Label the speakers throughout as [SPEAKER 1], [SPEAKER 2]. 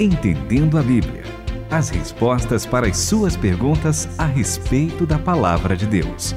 [SPEAKER 1] Entendendo a Bíblia. As respostas para as suas perguntas a respeito da palavra de Deus.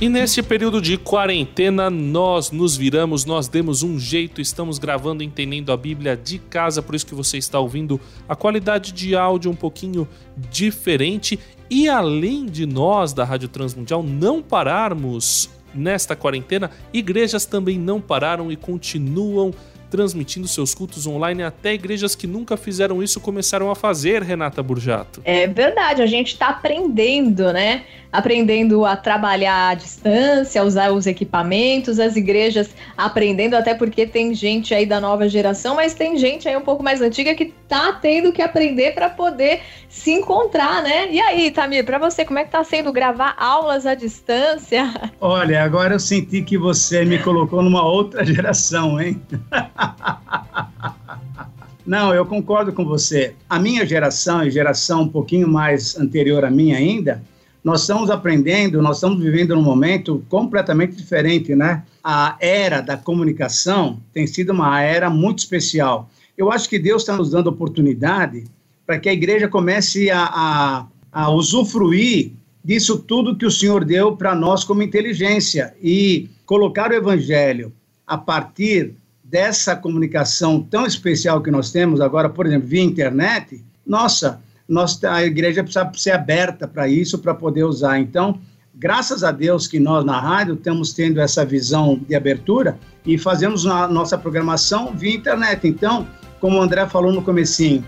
[SPEAKER 2] E nesse período de quarentena, nós nos viramos, nós demos um jeito, estamos gravando Entendendo a Bíblia de casa, por isso que você está ouvindo a qualidade de áudio um pouquinho diferente. E além de nós da Rádio Transmundial não pararmos nesta quarentena, igrejas também não pararam e continuam transmitindo seus cultos online, até igrejas que nunca fizeram isso começaram a fazer, Renata Burjato.
[SPEAKER 3] É verdade, a gente está aprendendo, né? Aprendendo a trabalhar à distância, a usar os equipamentos, as igrejas aprendendo, até porque tem gente aí da nova geração, mas tem gente aí um pouco mais antiga que tá tendo que aprender para poder se encontrar, né? E aí, Tamir, para você, como é que tá sendo gravar aulas à distância?
[SPEAKER 4] Olha, agora eu senti que você me colocou numa outra geração, hein? Não, eu concordo com você. A minha geração e geração um pouquinho mais anterior à minha ainda, nós estamos aprendendo, nós estamos vivendo num momento completamente diferente, né? A era da comunicação tem sido uma era muito especial. Eu acho que Deus está nos dando oportunidade para que a igreja comece a, a, a usufruir disso tudo que o Senhor deu para nós como inteligência e colocar o evangelho a partir dessa comunicação tão especial que nós temos agora, por exemplo, via internet, nossa, nós, a igreja precisa ser aberta para isso, para poder usar. Então, graças a Deus que nós na rádio estamos tendo essa visão de abertura e fazemos a nossa programação via internet. Então, como o André falou no comecinho,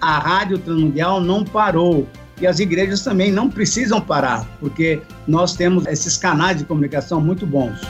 [SPEAKER 4] a Rádio Transmundial não parou e as igrejas também não precisam parar, porque nós temos esses canais de comunicação muito bons.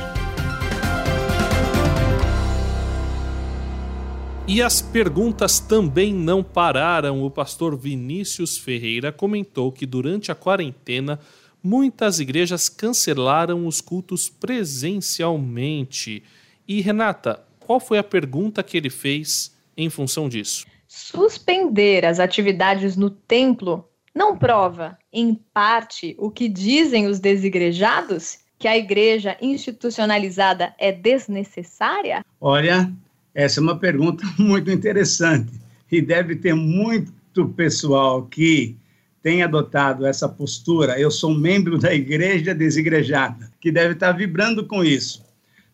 [SPEAKER 2] E as perguntas também não pararam. O pastor Vinícius Ferreira comentou que durante a quarentena muitas igrejas cancelaram os cultos presencialmente. E Renata, qual foi a pergunta que ele fez em função disso?
[SPEAKER 3] Suspender as atividades no templo não prova, em parte, o que dizem os desigrejados? Que a igreja institucionalizada é desnecessária?
[SPEAKER 4] Olha, essa é uma pergunta muito interessante e deve ter muito pessoal que tem adotado essa postura. Eu sou membro da igreja desigrejada, que deve estar vibrando com isso.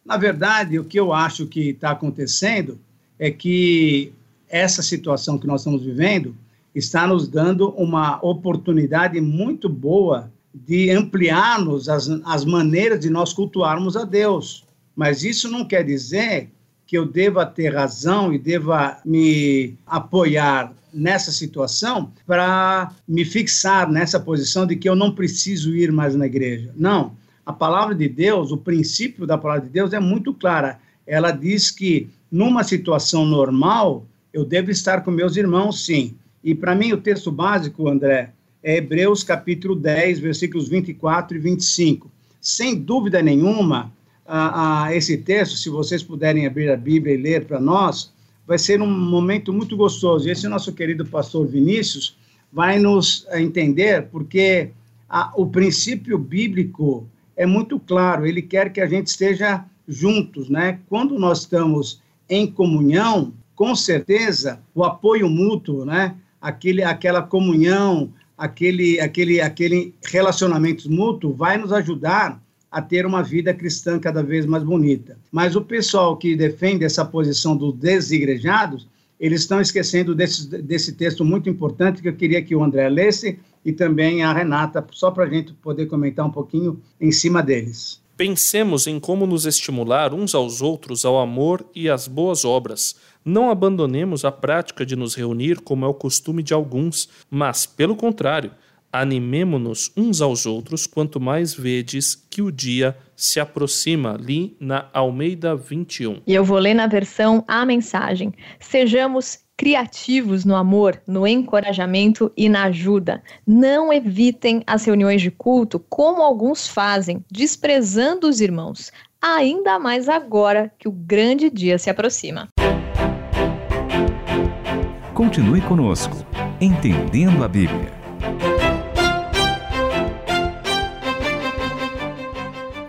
[SPEAKER 4] Na verdade, o que eu acho que está acontecendo é que essa situação que nós estamos vivendo está nos dando uma oportunidade muito boa de ampliarmos as, as maneiras de nós cultuarmos a Deus. Mas isso não quer dizer que eu deva ter razão e deva me apoiar nessa situação para me fixar nessa posição de que eu não preciso ir mais na igreja. Não. A palavra de Deus, o princípio da palavra de Deus é muito clara. Ela diz que numa situação normal, eu devo estar com meus irmãos, sim. E para mim o texto básico, André, é Hebreus capítulo 10, versículos 24 e 25. Sem dúvida nenhuma, a, esse texto, se vocês puderem abrir a Bíblia e ler para nós, vai ser um momento muito gostoso. Esse nosso querido pastor Vinícius vai nos entender, porque o princípio bíblico é muito claro, ele quer que a gente esteja juntos, né? Quando nós estamos em comunhão, com certeza, o apoio mútuo, né? Aquele, aquela comunhão, aquele, aquele, aquele relacionamento mútuo vai nos ajudar a ter uma vida cristã cada vez mais bonita. Mas o pessoal que defende essa posição dos desigrejados, eles estão esquecendo desse, desse texto muito importante que eu queria que o André lesse e também a Renata, só para a gente poder comentar um pouquinho em cima deles.
[SPEAKER 2] Pensemos em como nos estimular uns aos outros ao amor e às boas obras. Não abandonemos a prática de nos reunir como é o costume de alguns, mas, pelo contrário, animemo-nos uns aos outros, quanto mais vedes que o dia se aproxima, ali na Almeida 21.
[SPEAKER 3] E eu vou ler na versão a mensagem. Sejamos criativos no amor, no encorajamento e na ajuda. Não evitem as reuniões de culto como alguns fazem, desprezando os irmãos, ainda mais agora que o grande dia se aproxima.
[SPEAKER 1] Continue conosco, entendendo a Bíblia.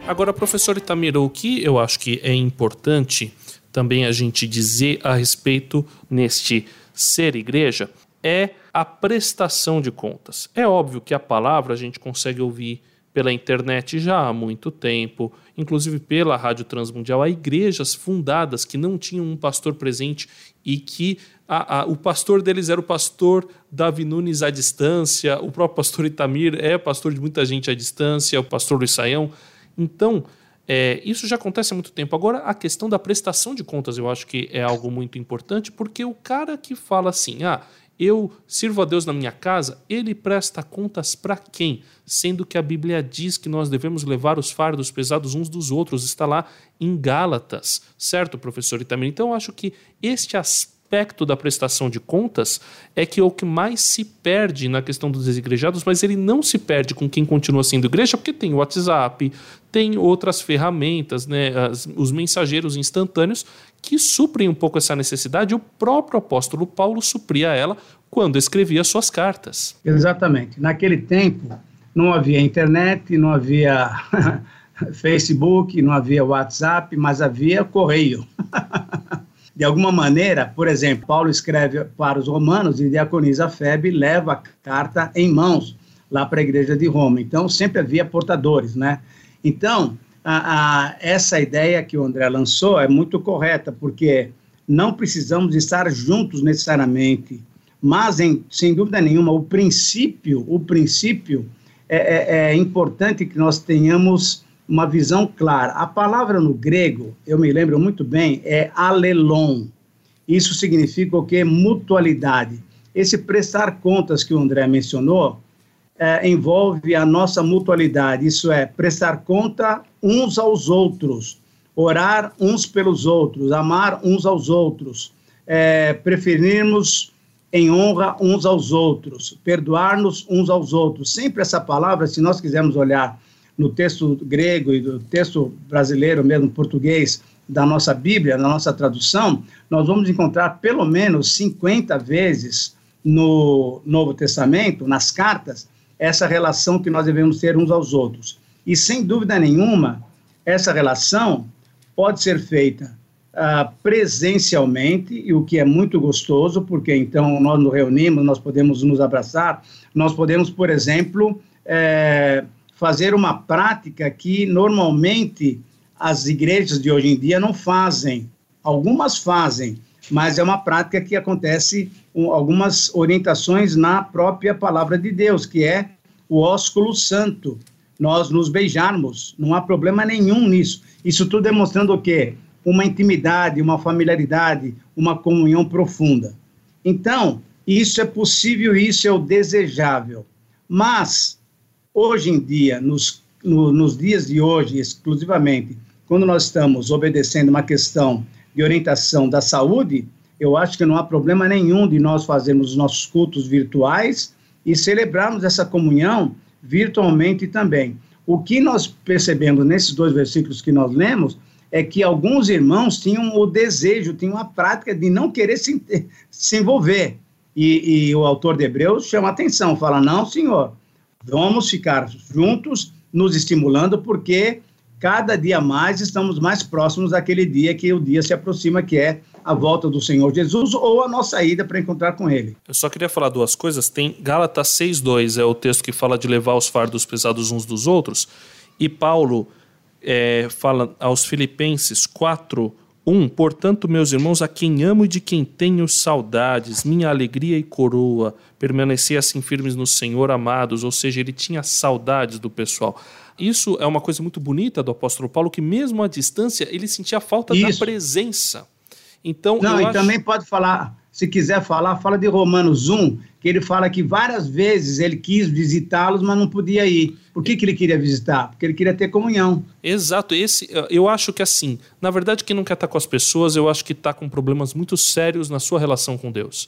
[SPEAKER 2] Agora, professor Itamiro, o que eu acho que é importante também a gente dizer a respeito neste ser igreja é a prestação de contas. É óbvio que a palavra a gente consegue ouvir pela internet já há muito tempo, inclusive pela Rádio Transmundial. Há igrejas fundadas que não tinham um pastor presente e que a, a, o pastor deles era o pastor Davi Nunes à distância, o próprio pastor Itamir é pastor de muita gente à distância, o pastor Luiz Saião. Então, é, isso já acontece há muito tempo. Agora, a questão da prestação de contas eu acho que é algo muito importante, porque o cara que fala assim, ah, eu sirvo a Deus na minha casa, ele presta contas para quem? Sendo que a Bíblia diz que nós devemos levar os fardos pesados uns dos outros, está lá em Gálatas, certo, professor Itamir? Então, eu acho que este aspecto da prestação de contas é que é o que mais se perde na questão dos desigrejados, mas ele não se perde com quem continua sendo igreja, porque tem o WhatsApp, tem outras ferramentas, né, as, os mensageiros instantâneos que suprem um pouco essa necessidade. O próprio apóstolo Paulo supria ela quando escrevia suas cartas.
[SPEAKER 4] Exatamente. Naquele tempo não havia internet, não havia Facebook, não havia WhatsApp, mas havia correio. de alguma maneira, por exemplo, Paulo escreve para os romanos e diaconiza a febre leva a carta em mãos lá para a igreja de Roma. Então, sempre havia portadores, né? Então, a, a, essa ideia que o André lançou é muito correta, porque não precisamos estar juntos necessariamente, mas, em, sem dúvida nenhuma, o princípio, o princípio é, é, é importante que nós tenhamos uma visão clara. A palavra no grego, eu me lembro muito bem, é alelon. Isso significa o que? Mutualidade. Esse prestar contas que o André mencionou é, envolve a nossa mutualidade, isso é, prestar conta uns aos outros, orar uns pelos outros, amar uns aos outros, é, preferirmos em honra uns aos outros, perdoar-nos uns aos outros. Sempre essa palavra, se nós quisermos olhar no texto grego e do texto brasileiro, mesmo português, da nossa Bíblia, da nossa tradução, nós vamos encontrar pelo menos 50 vezes no Novo Testamento, nas cartas, essa relação que nós devemos ter uns aos outros. E sem dúvida nenhuma, essa relação pode ser feita uh, presencialmente, e o que é muito gostoso, porque então nós nos reunimos, nós podemos nos abraçar, nós podemos, por exemplo, é, fazer uma prática que normalmente as igrejas de hoje em dia não fazem. Algumas fazem, mas é uma prática que acontece com algumas orientações na própria palavra de Deus, que é o ósculo santo, nós nos beijarmos, não há problema nenhum nisso. Isso tudo demonstrando o quê? Uma intimidade, uma familiaridade, uma comunhão profunda. Então, isso é possível, isso é o desejável. Mas, hoje em dia, nos, no, nos dias de hoje, exclusivamente, quando nós estamos obedecendo uma questão de orientação da saúde, eu acho que não há problema nenhum de nós fazermos os nossos cultos virtuais e celebrarmos essa comunhão virtualmente também. O que nós percebemos nesses dois versículos que nós lemos é que alguns irmãos tinham o desejo, tinham a prática de não querer se, se envolver. E, e o autor de Hebreus chama atenção, fala: não, senhor, vamos ficar juntos, nos estimulando, porque cada dia mais estamos mais próximos daquele dia que o dia se aproxima, que é a volta do Senhor Jesus ou a nossa ida para encontrar com Ele.
[SPEAKER 2] Eu só queria falar duas coisas. Tem Gálatas 6,2, é o texto que fala de levar os fardos pesados uns dos outros, e Paulo é, fala aos Filipenses 4, 1. Portanto, meus irmãos, a quem amo e de quem tenho saudades, minha alegria e coroa, permanecer assim firmes no Senhor, amados. Ou seja, ele tinha saudades do pessoal. Isso é uma coisa muito bonita do apóstolo Paulo, que mesmo à distância ele sentia falta Isso. da presença. Então,
[SPEAKER 4] Não, e acho... também pode falar, se quiser falar, fala de Romanos 1, que ele fala que várias vezes ele quis visitá-los, mas não podia ir. Por que, que ele queria visitar? Porque ele queria ter comunhão.
[SPEAKER 2] Exato, esse eu acho que assim, na verdade, quem não quer estar com as pessoas, eu acho que está com problemas muito sérios na sua relação com Deus.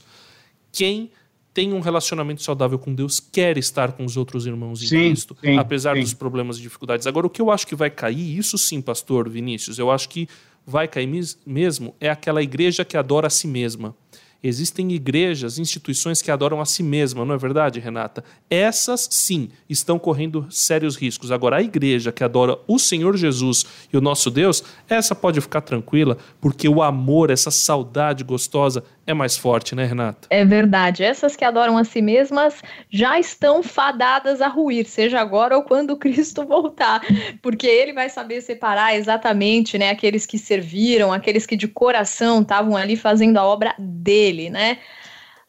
[SPEAKER 2] Quem tem um relacionamento saudável com Deus, quer estar com os outros irmãos em sim, Cristo, sim, apesar sim. dos problemas e dificuldades. Agora, o que eu acho que vai cair, isso sim, pastor Vinícius, eu acho que vai cair mesmo, é aquela igreja que adora a si mesma. Existem igrejas, instituições que adoram a si mesma, não é verdade, Renata? Essas, sim, estão correndo sérios riscos. Agora, a igreja que adora o Senhor Jesus e o nosso Deus, essa pode ficar tranquila, porque o amor, essa saudade gostosa, é mais forte, né, Renata?
[SPEAKER 3] É verdade. Essas que adoram a si mesmas já estão fadadas a ruir, seja agora ou quando Cristo voltar, porque ele vai saber separar exatamente, né, aqueles que serviram, aqueles que de coração estavam ali fazendo a obra dele, né?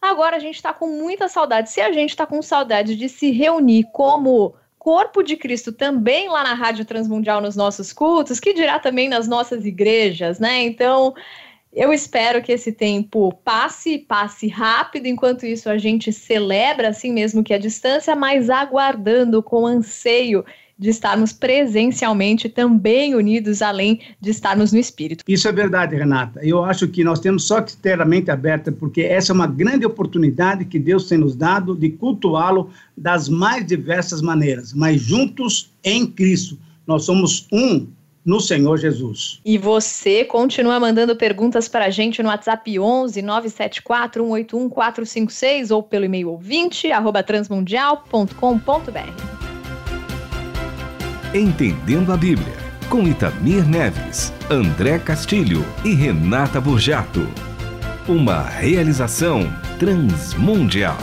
[SPEAKER 3] Agora a gente está com muita saudade. Se a gente está com saudade de se reunir como corpo de Cristo também lá na Rádio Transmundial nos nossos cultos, que dirá também nas nossas igrejas, né? Então, eu espero que esse tempo passe, passe rápido, enquanto isso a gente celebra, assim mesmo que a distância, mas aguardando com anseio de estarmos presencialmente também unidos, além de estarmos no espírito.
[SPEAKER 4] Isso é verdade, Renata. Eu acho que nós temos só que ter a mente aberta, porque essa é uma grande oportunidade que Deus tem nos dado de cultuá-lo das mais diversas maneiras, mas juntos em Cristo. Nós somos um no Senhor Jesus.
[SPEAKER 3] E você continua mandando perguntas para a gente no WhatsApp 11 974 181 456 ou pelo e-mail ouvinte arroba transmundial.com.br.
[SPEAKER 1] Entendendo a Bíblia, com Itamir Neves, André Castilho e Renata Burjato. Uma realização transmundial.